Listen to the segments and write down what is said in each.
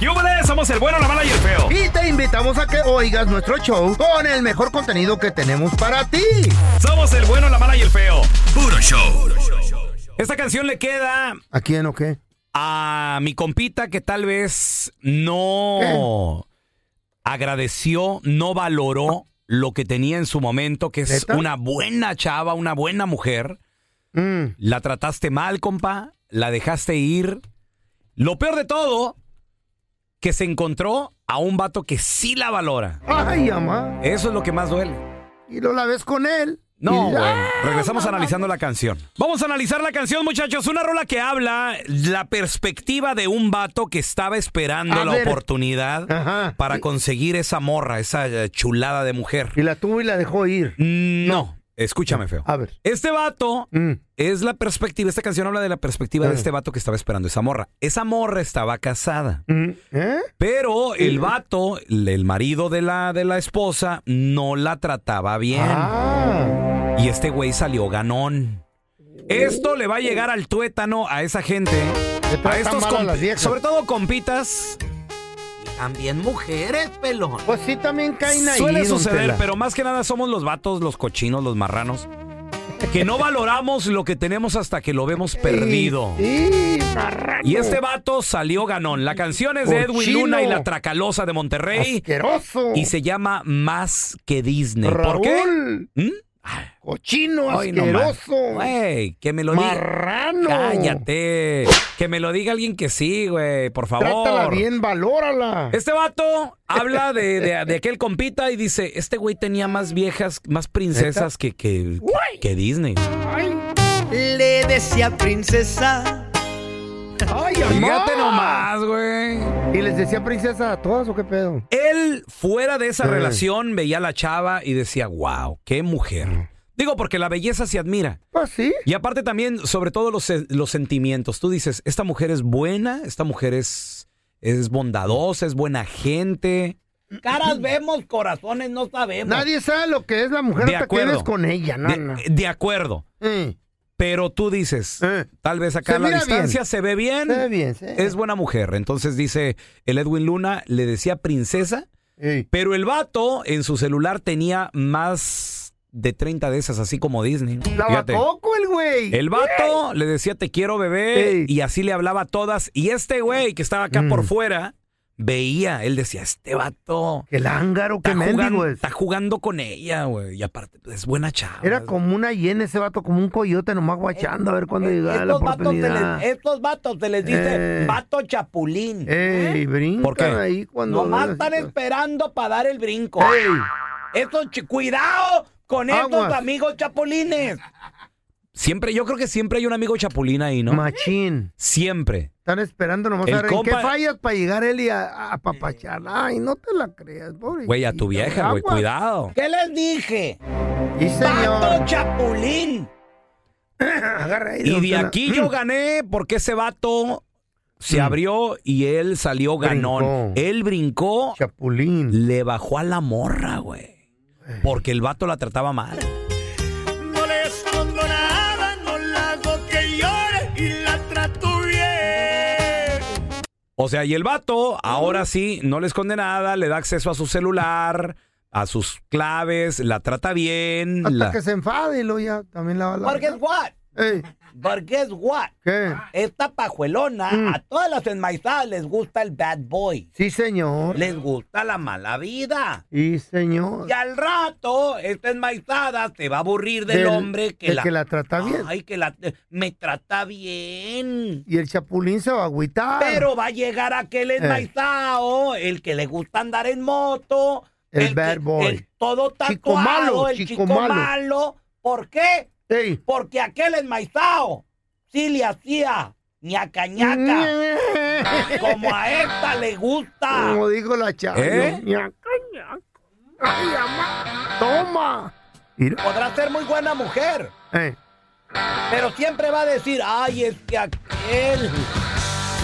¡Yúbales! Somos el bueno, la mala y el feo. Y te invitamos a que oigas nuestro show con el mejor contenido que tenemos para ti. Somos el bueno, la mala y el feo. Puro show. Esta canción le queda ¿A quién o qué? a mi compita que tal vez no agradeció, no valoró lo que tenía en su momento, que es ¿Neta? una buena chava, una buena mujer. Mm. La trataste mal, compa, la dejaste ir. Lo peor de todo, que se encontró a un vato que sí la valora. Ay, mamá. Eso es lo que más duele. Y lo la ves con él. No. ¡Ah! Regresamos analizando la canción. Vamos a analizar la canción, muchachos. Una rola que habla la perspectiva de un vato que estaba esperando A la ver. oportunidad Ajá. para conseguir esa morra, esa eh, chulada de mujer. Y la tuvo y la dejó ir. No, escúchame, feo. A ver. Este vato Mm. es la perspectiva, esta canción habla de la perspectiva de Ah. este vato que estaba esperando esa morra. Esa morra estaba casada. Mm. ¿Eh? Pero el vato, el marido de la, de la esposa, no la trataba bien. Ah. Y este güey salió ganón. Esto le va a llegar al tuétano a esa gente. A estos a las sobre todo compitas. También mujeres, pelón. Pues sí, también caen ahí. Suele suceder, pero más que nada somos los vatos, los cochinos, los marranos. Que no valoramos lo que tenemos hasta que lo vemos perdido. Sí. Y este vato salió ganón. La canción es de Edwin. Luna y la Tracalosa de Monterrey. Asqueroso. Y se llama Más que Disney. ¿Por qué? Raúl. ¿Mm? Cochino, Ay, asqueroso. Güey, que me lo diga. Marrano. Cállate. Que me lo diga alguien que sí, güey, por favor. Trátala bien, valórala. Este vato habla de, de- de aquel compita y dice, este güey tenía más viejas, más princesas que, que, que Disney. Ay, Le decía princesa. ay, Fíjate nomás, güey. ¿Y les decía princesa a todas o qué pedo? Él, fuera de esa relación, veía a la chava y decía, wow, qué mujer. Digo, porque la belleza se admira. Pues sí. Y aparte también, sobre todo los, los sentimientos. Tú dices, esta mujer es buena, esta mujer es, es bondadosa, es buena gente. Caras vemos, corazones no sabemos. Nadie sabe lo que es la mujer De hasta que acuerdo. eres con ella, no, De, no. de acuerdo. Eh, Pero tú dices, eh. tal vez acá a la distancia bien. se ve bien. Se ve bien, sí. Es buena mujer. Entonces dice, el Edwin Luna le decía princesa, Ey. pero el vato en su celular tenía más de 30 de esas, así como Disney. La el güey. El vato le decía te quiero bebé Ey. y así le hablaba a todas. Y este güey que estaba acá Mm. por fuera veía, él decía, este vato El ángaro, qué está mendigo jugando, es. está jugando con ella, güey. Y aparte pues, es buena chava. Era como una hiena ese vato, como un coyote nomás guachando a ver cuándo llegaba la Estos vatos, se oportunidad. les, estos vatos se les dice Eh. vato chapulín. Ey, brincan ¿Por qué? ahí cuando... Nomás están esperando para dar el brinco. Ey, Estos cuidado con estos amigos chapulines. Siempre, yo creo que siempre hay un amigo chapulín ahí, ¿no? machín. Siempre. Están esperando nomás El a ver en qué fallas para llegar él y a, a apapacharla. Ay, no te la creas, pobre. Güey, a tu vieja, güey, cuidado. ¿Qué les dije? Vato señor. chapulín. Agarra ahí, Y de aquí yo gané porque ese vato se Mm. abrió y él salió ganón. Brincó. Él brincó, Chapulín. le bajó a la morra, güey. Porque el vato la trataba mal. O sea, y el vato, ahora sí, no le esconde nada, le da acceso a su celular, a sus claves, la trata bien. Hasta la- que se enfade y luego ya también la va a la... But guess what? Ey, But guess what? ¿Qué? Esta pajuelona, Mm. a todas las enmaizadas les gusta el bad boy. Sí, señor. Les gusta la mala vida. Sí, señor. Y al rato, esta enmaizada se va a aburrir del, Del- hombre que del la... que la trata bien. Ay, que la... Me trata bien. Y el chapulín se va a agüitar. Pero va a llegar Eh. aquel enmaizado, el que le gusta andar en moto. El bad que- boy. el todo tatuado, Chico malo, el chico chico, malo. malo. ¿Por qué? Ey. Porque aquel enmaizado sí le hacía ñaca ñaca. Como a esta le gusta. Como dijo la chava. ¿Eh? ñaca, ñaca. Ay, mamá. Toma. Mira. Podrá ser muy buena mujer, Eh, pero siempre va a decir, ay, es que aquel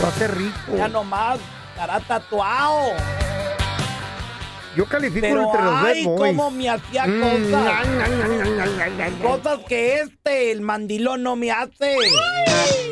lo hace rico. ya nomás estará tatuado. Yo califico Pero entre los ay, bad boys. cómo me hacía Mm, cosas. Cosas que este, el mandilón, no me hace.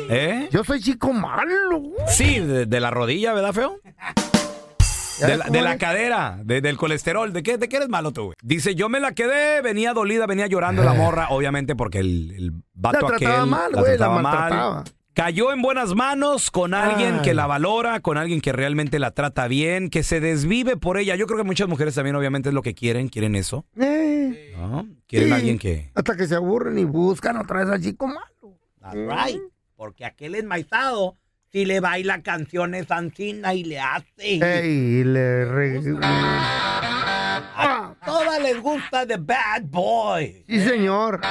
¿Eh? Yo soy chico malo. Sí, de, de la rodilla, ¿verdad, feo? ¿Ya De ves la, cómo de la es? cadera, de- del colesterol. ¿De qué, ¿De qué eres malo tú, güey? Dice, yo me la quedé, venía dolida, venía llorando la morra, obviamente porque el, el vato Eh. La trataba aquel mal, la güey, la trataba mal. maltrataba. Cayó en buenas manos con alguien Ay. que la valora, con alguien que realmente la trata bien, que se desvive por ella. Yo creo que muchas mujeres también obviamente es lo que quieren, quieren eso. Eh, ¿no? Quieren Sí. alguien que... Hasta que se aburren y buscan otra vez al chico malo. That's right. Porque aquel enmaizado si le baila canciones ancina y le hace. Ey, y le re- A todas les gusta The Bad Boy. Sí, señor.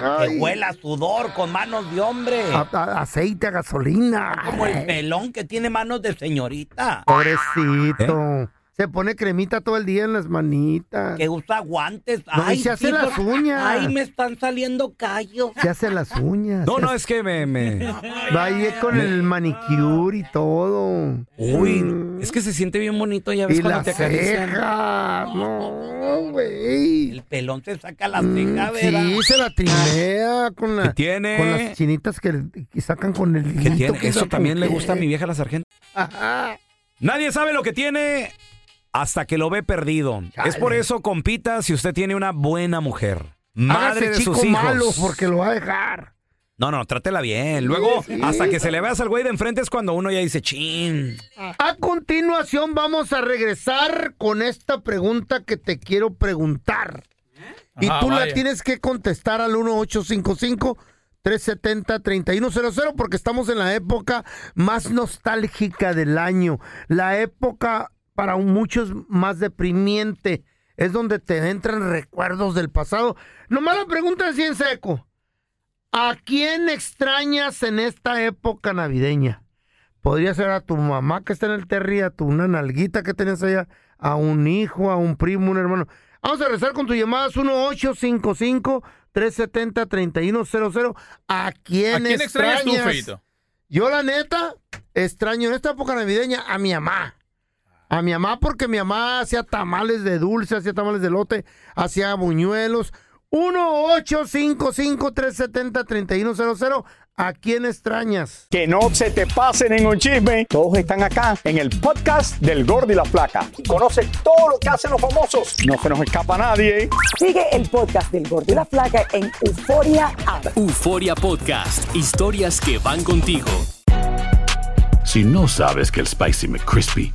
Que Ay, huela a sudor con manos de hombre. a- a- aceite, a gasolina. Como el pelón que tiene manos de señorita. Pobrecito. Se pone cremita todo el día en las manitas. Que usa guantes. No, y Ay, se hace sí, las uñas. Ay, me están saliendo callos. Se hace las uñas. No, no, hace- es que me... me- Va ahí con el manicure y todo. Uy, Mm. es que se siente bien bonito, ya ves Y cuando las te acarician. cejas. No, güey. El pelón se saca la Mm, ceja, ¿verdad? Sí, se la trimea con, la, con las chinitas que, que sacan con el ¿Qué tiene? que Eso también le ¿qué? gusta a mi vieja la sargento. Ajá. Nadie sabe lo que tiene hasta que lo ve perdido. Chale. Es por eso, compita, si usted tiene una buena mujer, madre Hágase de chico sus hijos. malo porque lo va a dejar. No, no, trátela bien. Luego, sí. hasta que se le veas al güey de enfrente es cuando uno ya dice, chin. A continuación vamos a regresar con esta pregunta que te quiero preguntar. Y tú la tienes que contestar al 1855-370-3100 porque estamos en la época más nostálgica del año. La época para muchos más deprimiente. Es donde te entran recuerdos del pasado. Nomás la pregunta es en seco. ¿A quién extrañas en esta época navideña? Podría ser a tu mamá que está en el Terry, a tu una nalguita que tenés allá, a un hijo, a un primo, un hermano. Vamos a rezar con tus llamadas 1855-370-3100. ¿A quién, ¿A quién extrañas tú, extrañas? Feito? Yo, la neta, extraño en esta época navideña a mi mamá. A mi mamá porque mi mamá hacía tamales de dulce, hacía tamales de lote, hacía buñuelos. 1-855-370-3100. ¿A quién extrañas? Que no se te pasen en un chisme. Todos están acá en el podcast del Gordi y la Flaca. Y conoce todo lo que hacen los famosos. No se nos escapa nadie. Sigue el podcast del Gordo y la Flaca en Euforia App. Euforia Podcast, historias que van contigo. Si no sabes que el Spicy McCrispy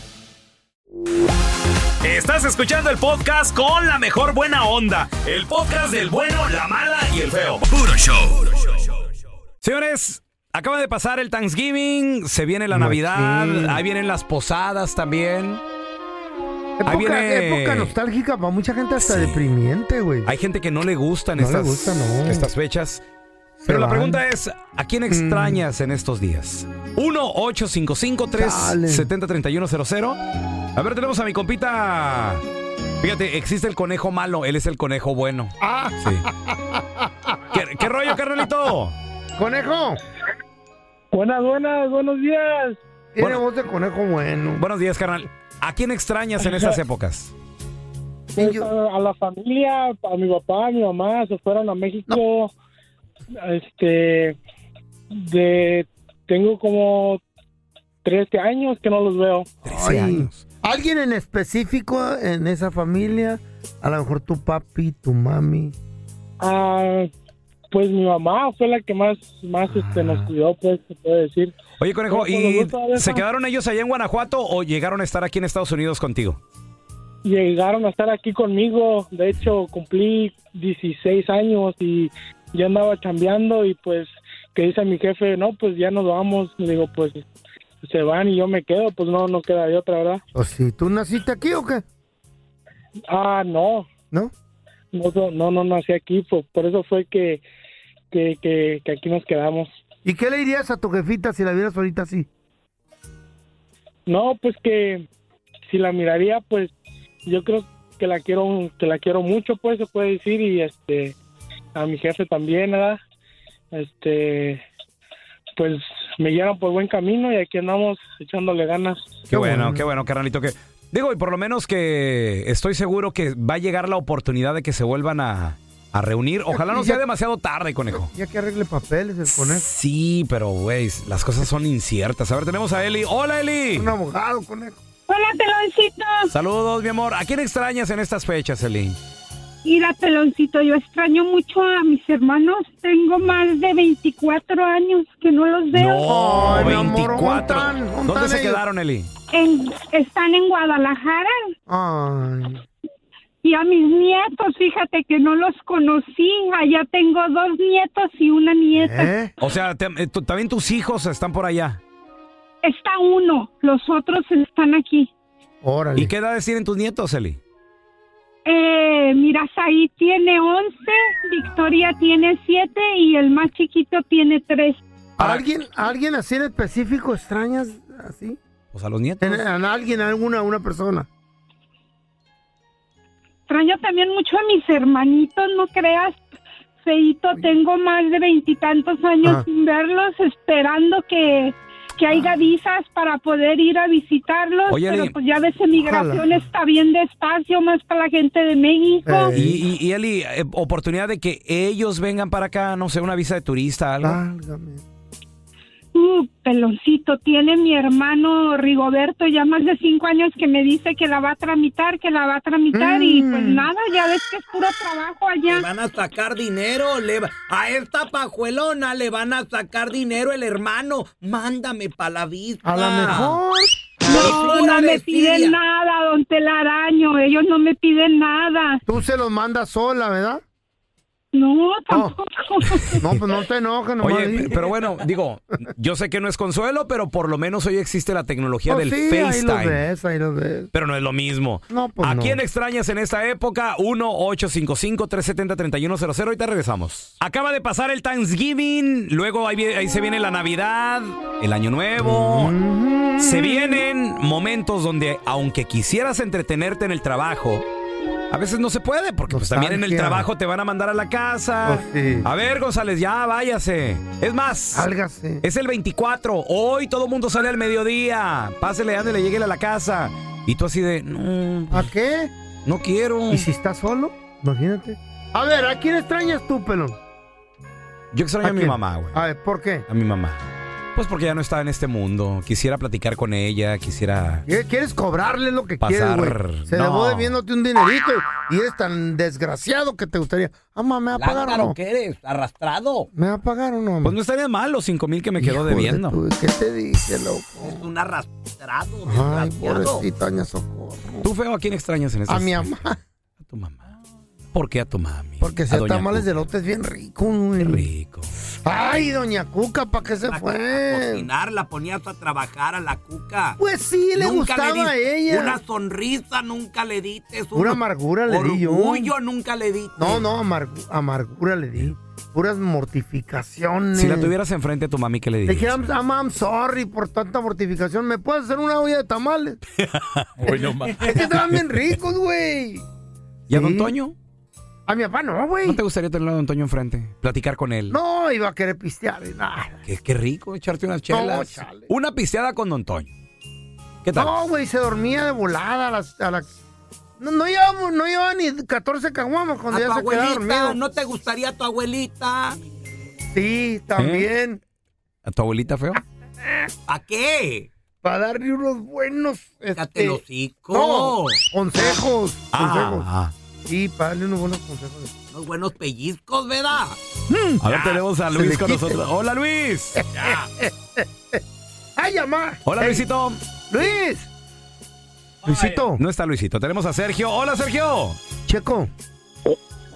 Estás escuchando el podcast con la mejor buena onda. El podcast del bueno, la mala y el feo. Puro show. Señores, acaba de pasar el Thanksgiving, se viene la Navidad, ahí vienen las posadas también. Época, viene- época nostálgica para mucha gente hasta deprimiente, güey. Hay gente que no le gustan No le estas, gusta, no. estas fechas. Se Pero la van. pregunta es, ¿a quién extrañas en estos días? 1-855-370-3100. A ver, tenemos a mi compita. Fíjate, existe el conejo malo, él es el conejo bueno. Ah, Sí. ¿Qué, qué rollo, carnalito? conejo. Buenas, buenas, buenos días. Tiene Bueno. voz de conejo bueno. Buenos días, carnal. ¿A quién extrañas en estas épocas? Pues, a, a la familia, a mi papá, a mi mamá, se fueron a México. Este, de, tengo como 13 años que no los veo. 13 Ay. años. ¿Alguien en específico en esa familia? A lo mejor tu papi, tu mami. Ah, pues mi mamá fue la que más, más este, nos cuidó, pues, se puede decir. Oye, conejo, Pero ¿y se quedaron ellos allá en Guanajuato o llegaron a estar aquí en Estados Unidos contigo? Llegaron a estar aquí conmigo, de hecho cumplí 16 años y ya andaba chambeando y pues que dice mi jefe, no, pues ya nos vamos. Le digo, pues se van y yo me quedo, pues no, no queda de otra, ¿verdad? ¿O si tú naciste aquí o qué? Ah, no, ¿No? no, no, no, no nací aquí, pues por eso fue que, que, que, que aquí nos quedamos. ¿Y qué le dirías a tu jefita si la vieras ahorita así? No, pues que si la miraría, pues yo creo que la quiero, que la quiero mucho, pues se puede decir y este a mi jefe también, ¿verdad? Este, pues me llevan por buen camino y aquí andamos echándole ganas. Qué bueno, qué bueno, carnalito. Que... Digo, y por lo menos que estoy seguro que va a llegar la oportunidad de que se vuelvan a, a reunir. Ojalá no sea demasiado tarde, conejo. Ya que arregle papeles el conejo. Sí, pero, güey, las cosas son inciertas. A ver, tenemos a Eli. ¡Hola, Eli! Un abogado, conejo. Hola, peloncito. Saludos, mi amor. ¿A quién extrañas en estas fechas, Eli? Mira, peloncito, yo extraño mucho a mis hermanos. Tengo más de 24 años que no los veo. No, Ay, mi amor, 24. ¿dónde están? ¿Dónde ¿Dónde están se quedaron, Eli? En- están en Guadalajara. Ay. Y a mis nietos, fíjate que no los conocí. Allá tengo dos nietos y una nieta. ¿Eh? O sea, te- eh, tú- también tus hijos están por allá. Está uno, los otros están aquí. Órale. ¿Y qué edades tienen tus nietos, Eli? Eh, mira, ahí tiene 11, Victoria tiene 7 y el más chiquito tiene 3. ¿A ¿Alguien, ¿a ¿Alguien así en específico extrañas así? Pues a los nietos. ¿A alguien, a alguna una persona? Extraño también mucho a mis hermanitos, no creas. Feito, tengo más de veintitantos años sin verlos, esperando que, que haya visas para poder ir a visitarlos. Oye, pero Eli. pues ya ves, migración Ojalá. está bien despacio, más para la gente de México. Eh. Y, y, y, Eli, eh, oportunidad de que ellos vengan para acá, no sé, una visa de turista, algo. Válgame. Uh, peloncito, tiene mi hermano Rigoberto ya más de cinco años que me dice que la va a tramitar, que la va a tramitar y pues Mm. nada, ya ves que es puro trabajo allá. van a sacar dinero, le va- a esta pajuelona le van a sacar dinero el hermano. Mándame pa' la vista. A lo mejor. No, no me piden nada, don Telaraño, ellos no me piden nada. Tú se los mandas sola, ¿verdad? No, tampoco. No, pues no te enojes, nomás Oye, pero bueno, digo, yo sé que no es consuelo, pero por lo menos hoy existe la tecnología Pues del sí, ahí lo FaceTime. ves, ahí lo ves. Pero no es lo mismo. No, pues ¿A no. quién extrañas en esta época? 1-855-370-3100. Ahorita regresamos. Acaba de pasar el Thanksgiving, luego ahí, ahí se viene la Navidad, el Año Nuevo. Mm. Se vienen momentos donde, aunque quisieras entretenerte en el trabajo, a veces no se puede, porque pues, también en el trabajo te van a mandar a la casa. Sí. A ver, González, ya váyase. Es más, Sálgase. es el 24. Hoy todo el mundo sale al mediodía. Pásele, ándele, lleguele a la casa. Y tú así de, no, ¿A qué? no quiero. ¿Y si estás solo? Imagínate. A ver, ¿a quién extrañas tú, pelón? Yo extraño a, mi quién? mamá, güey. A ver, ¿por qué? A mi mamá. Pues porque ya no está en este mundo. Quisiera platicar con ella, quisiera... ¿Qué- ¿Quieres cobrarle lo que Pasar- quieres, güey? Se no. dejó debiéndote un dinerito y eres tan desgraciado que te gustaría. Ah, ma, ¿me va a pagar o no? que eres, arrastrado. ¿Me va a pagar o no? Pues no estaría mal los cinco mil que me quedó de debiendo. tu- ¿Qué te dije, loco? Es un arrastrado, Ay, pobrecita, Socorro. ¿Tú, feo, a quién extrañas en este A mi mamá. A tu mamá. ¿Por qué a tu mami? Porque A ese doña tamales de Cuca. lote es bien rico. güey. Qué rico. Ay, doña Cuca, ¿para qué se A fue? cocinar, la ponías a trabajar a la cuca. Pues sí, le Nunca gustaba a ella. Una sonrisa nunca le diste. Pura amargura le di yo. Orgullo nunca le diste. No, no, amargu- amargura le di. Puras mortificaciones. Si la tuvieras enfrente a tu mami, ¿qué le Le dirías? dijera, ah, mam, sorry por tanta mortificación. ¿Me puedes hacer una olla de tamales? Hoy no más. es que estaban bien ricos, güey. ¿Y a Sí. don Toño? A mi papá no, güey. ¿No te gustaría tener a don Toño enfrente? Platicar con él. No, iba a querer pistear. y nada. Qué, qué rico echarte unas chelas. chale. Una pisteada con don Toño. ¿Qué tal? No, güey, se dormía de volada a las... A la... No, no, llevaba, no llevaba ni 14 caguamas cuando A ya tu se quedaba abuelita, dormido. ¿no te gustaría tu abuelita? Sí, también. ¿A tu abuelita, feo? ¿A qué? Para darle unos buenos... Este, hocico. No, consejos. consejos. Ah, Sí, para darle unos buenos consejos. Unos buenos pellizcos, ¿verdad? a ver, tenemos a Luis con nosotros. Hola, Luis. ¡Ay, mamá! Hola, Luisito. ¡Luis! Luisito, No está Luisito. Tenemos a Sergio. Hola, Sergio. Checo.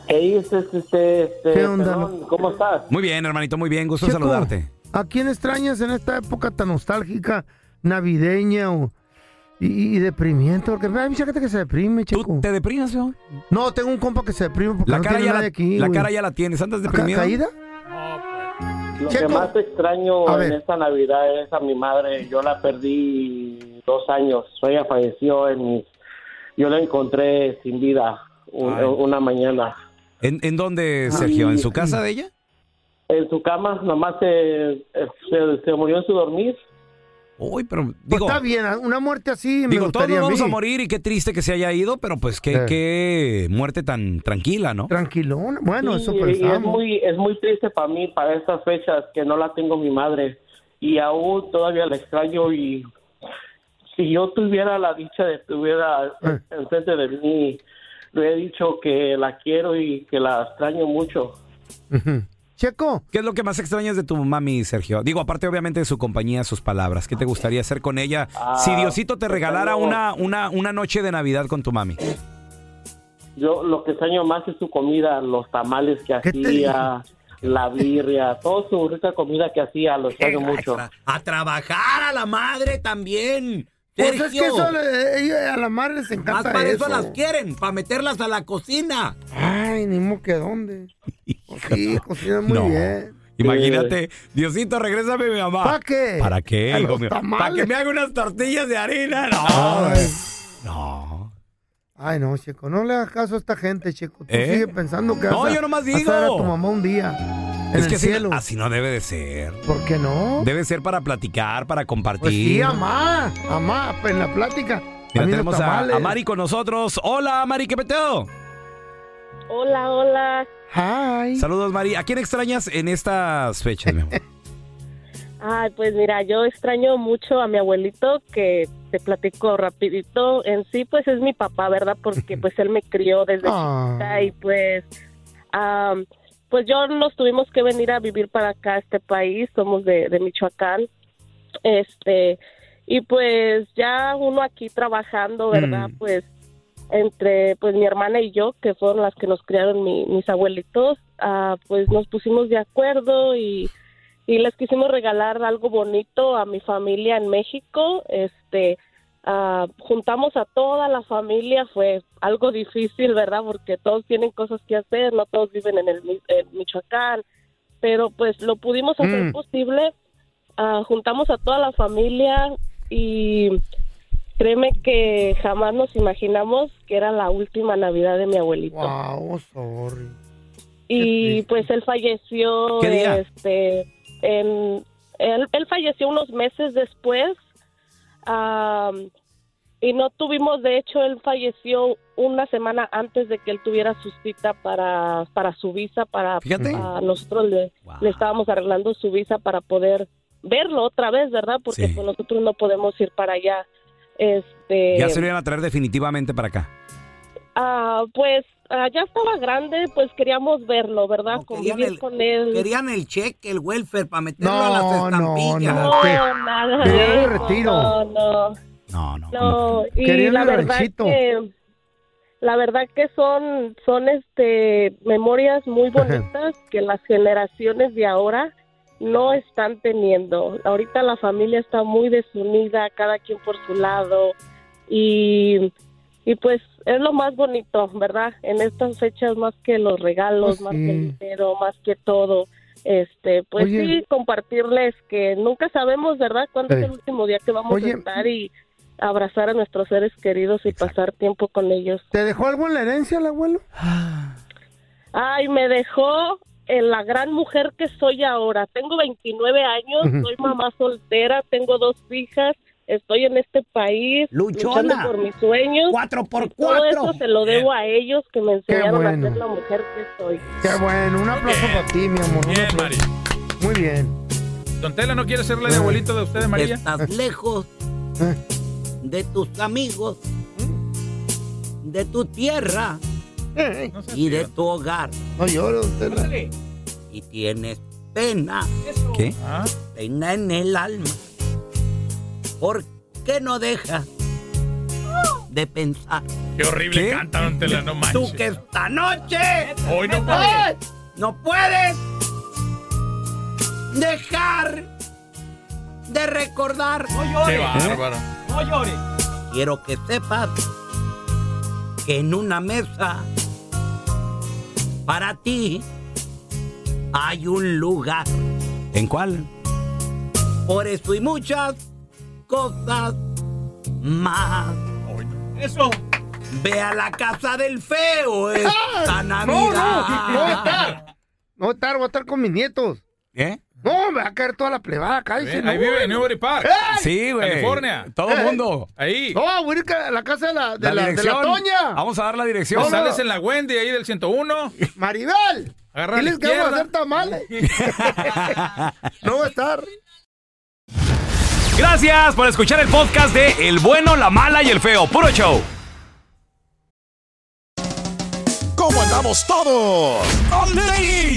Hey, este, este, este, ¿Qué onda, perdón, ¿cómo estás? Muy bien, hermanito, muy bien. Gusto Checo, saludarte. ¿A quién extrañas en esta época tan nostálgica, navideña o, y, y deprimiente? Porque hay mucha gente que se deprime, Checo. ¿Tú te deprimas, feo? No, tengo un compa que se deprime porque La, no cara tiene ya, la, aquí. la güey. cara ya la tienes. ¿Andas ¿Ca- deprimido? ¿Caída? Lo Checo. que más extraño en esta Navidad es a mi madre. Yo la perdí dos años. Ella falleció en mis... Yo la encontré sin vida un- una mañana. ¿En, en dónde, Sergio? ¿En su casa de ella? En su cama, nomás se, se, se murió en su dormir. Uy, pero Pues está bien, una muerte así me digo todos gustaría vamos a morir y qué triste que se haya ido, pero pues qué, Eh. qué muerte tan tranquila, ¿no? Tranquilón. Bueno, Sí, eso y es pensamos. muy, es muy triste para mí, para estas fechas, que no la tengo mi madre. Y aún todavía la extraño y si yo tuviera la dicha de estuviera Eh. enfrente de mí, le he dicho que la quiero y que la extraño mucho. Ujú. Checo, ¿Qué es lo que más extrañas de tu mami, Sergio? Digo, aparte obviamente de su compañía, sus palabras. ¿Qué te gustaría hacer con ella Ah, si Diosito te regalara una, una, una noche de Navidad con tu mami? Yo lo que extraño más es su comida, los tamales que ¿Qué te hacía, la birria, toda su rica comida que hacía, lo extraño mucho. A trabajar a la madre también. pues es Sergio. que eso le- ella- a la madre les Más encanta para eso. eso. las quieren, para meterlas a la cocina. Ay, ni modo que dónde. Sí, cocina muy No. bien. Imagínate, Diosito, regrésame a mi mamá. ¿Para qué? ¿Para qué, A hijo los mío? tamales. ¿Para que me haga unas tortillas de harina? No. Ay. No. Ay, no, Checo, no le hagas caso a esta gente, Checo. Tú ¿Eh? sigue pensando que No, vas a, yo nomás vas a digo. ver a tu mamá un día en es el que así, cielo. así no debe de ser. ¿Por qué no? Debe ser para platicar, para compartir. Pues sí, amá, amá, en la plática. Mira, tenemos a, a Mari con nosotros. Hola, Mari, ¿qué peteo? Hola, hola. Hi. Saludos, Mari. ¿A quién extrañas en estas fechas, mi amor? Ay, pues mira, yo extraño mucho a mi abuelito que te platico rapidito. En sí, pues es mi papá, ¿verdad? Porque pues él me crió desde Ah. chiquita y pues, am, pues yo nos tuvimos que venir a vivir para acá, a este país. Somos de, de Michoacán. Este, y pues ya uno aquí trabajando, ¿verdad? Mm. Pues entre pues mi hermana y yo, que fueron las que nos criaron mi- mis abuelitos, ah, pues nos pusimos de acuerdo y, y les quisimos regalar algo bonito a mi familia en México. Este, ah, juntamos a toda la familia, fue algo difícil, ¿verdad? Porque todos tienen cosas que hacer, no todos viven en el en Michoacán, pero pues lo pudimos hacer Mm. posible. Ah, juntamos a toda la familia y créeme que jamás nos imaginamos que era la última Navidad de mi abuelito. Wow, sorry. Y pues él falleció ¿Qué día? este en él, él falleció unos meses después am, y no tuvimos de hecho él falleció una semana antes de que él tuviera su cita para para su visa para Fíjate. a nosotros le, Wow. le estábamos arreglando su visa para poder verlo otra vez, ¿verdad? Porque Sí. pues nosotros no podemos ir para allá. Este, Ya se lo iban a traer definitivamente para acá. ah, pues ah, ya estaba grande, pues queríamos verlo, ¿verdad? querían Convivir el- con él. Querían el cheque, el welfare para meterlo No, a las no, estampillas. no, ¿qué? nada Querían de el eso, retiro. No, no. No, no. No, y Querían la el verdad ranchito. que la verdad que son son este memorias muy bonitas que las generaciones de ahora no están teniendo. Ahorita la familia está muy desunida, cada quien por su lado y y pues es lo más bonito, ¿verdad? En estas fechas más que los regalos, Pues más que el dinero, más que todo. Este, pues Oye. sí, compartirles que nunca sabemos, ¿verdad?, cuándo es el último día que vamos Oye. a estar y abrazar a nuestros seres queridos y pasar tiempo con ellos. ¿Te dejó algo en la herencia el abuelo? Ay, me dejó en la gran mujer que soy ahora. Tengo 29 años, soy mamá soltera, tengo dos hijas, estoy en este país Luchona. luchando por mis sueños. Cuatro por Y Todo cuatro. eso se lo debo a ellos que me enseñaron bueno. a ser la mujer que soy. Qué bueno, un aplauso para ti, mi amor. Bien. Mari. Muy bien. Don Tela, ¿no quiere serle de abuelito de usted, María? Estás lejos de tus amigos, de tu tierra y de tu hogar. No lloro, Tela. Y tienes pena. ¿Qué? Pena en el alma. ¿Por qué no dejas de pensar? Qué horrible ¿Qué? canta, Don Tela, no manches. Tú que esta noche Hoy no ¡Ay! no puedes dejar de recordar. No Qué bárbaro. No llores. Quiero que sepas que en una mesa para ti hay un lugar. ¿En cuál? Por eso y muchas cosas más. Eso. Ve a la casa del feo esta Navidad. No, no, no voy a estar. No voy a estar, voy a estar con mis nietos. ¿Eh? No, me va a caer toda la plebada acá. Ahí vive en Newbury Park. Sí, güey. California. Todo el Eh. mundo. Ahí. No, voy a ir a la casa de la, de La la, de la. Toña. Vamos a dar la dirección. Sales en la Wendy ahí del 101. Maribel. Agarra Diles que vamos a hacer tamales. no voy a estar. Gracias por escuchar el podcast de El bueno, la mala y el feo. Puro show. ¿Cómo andamos todos?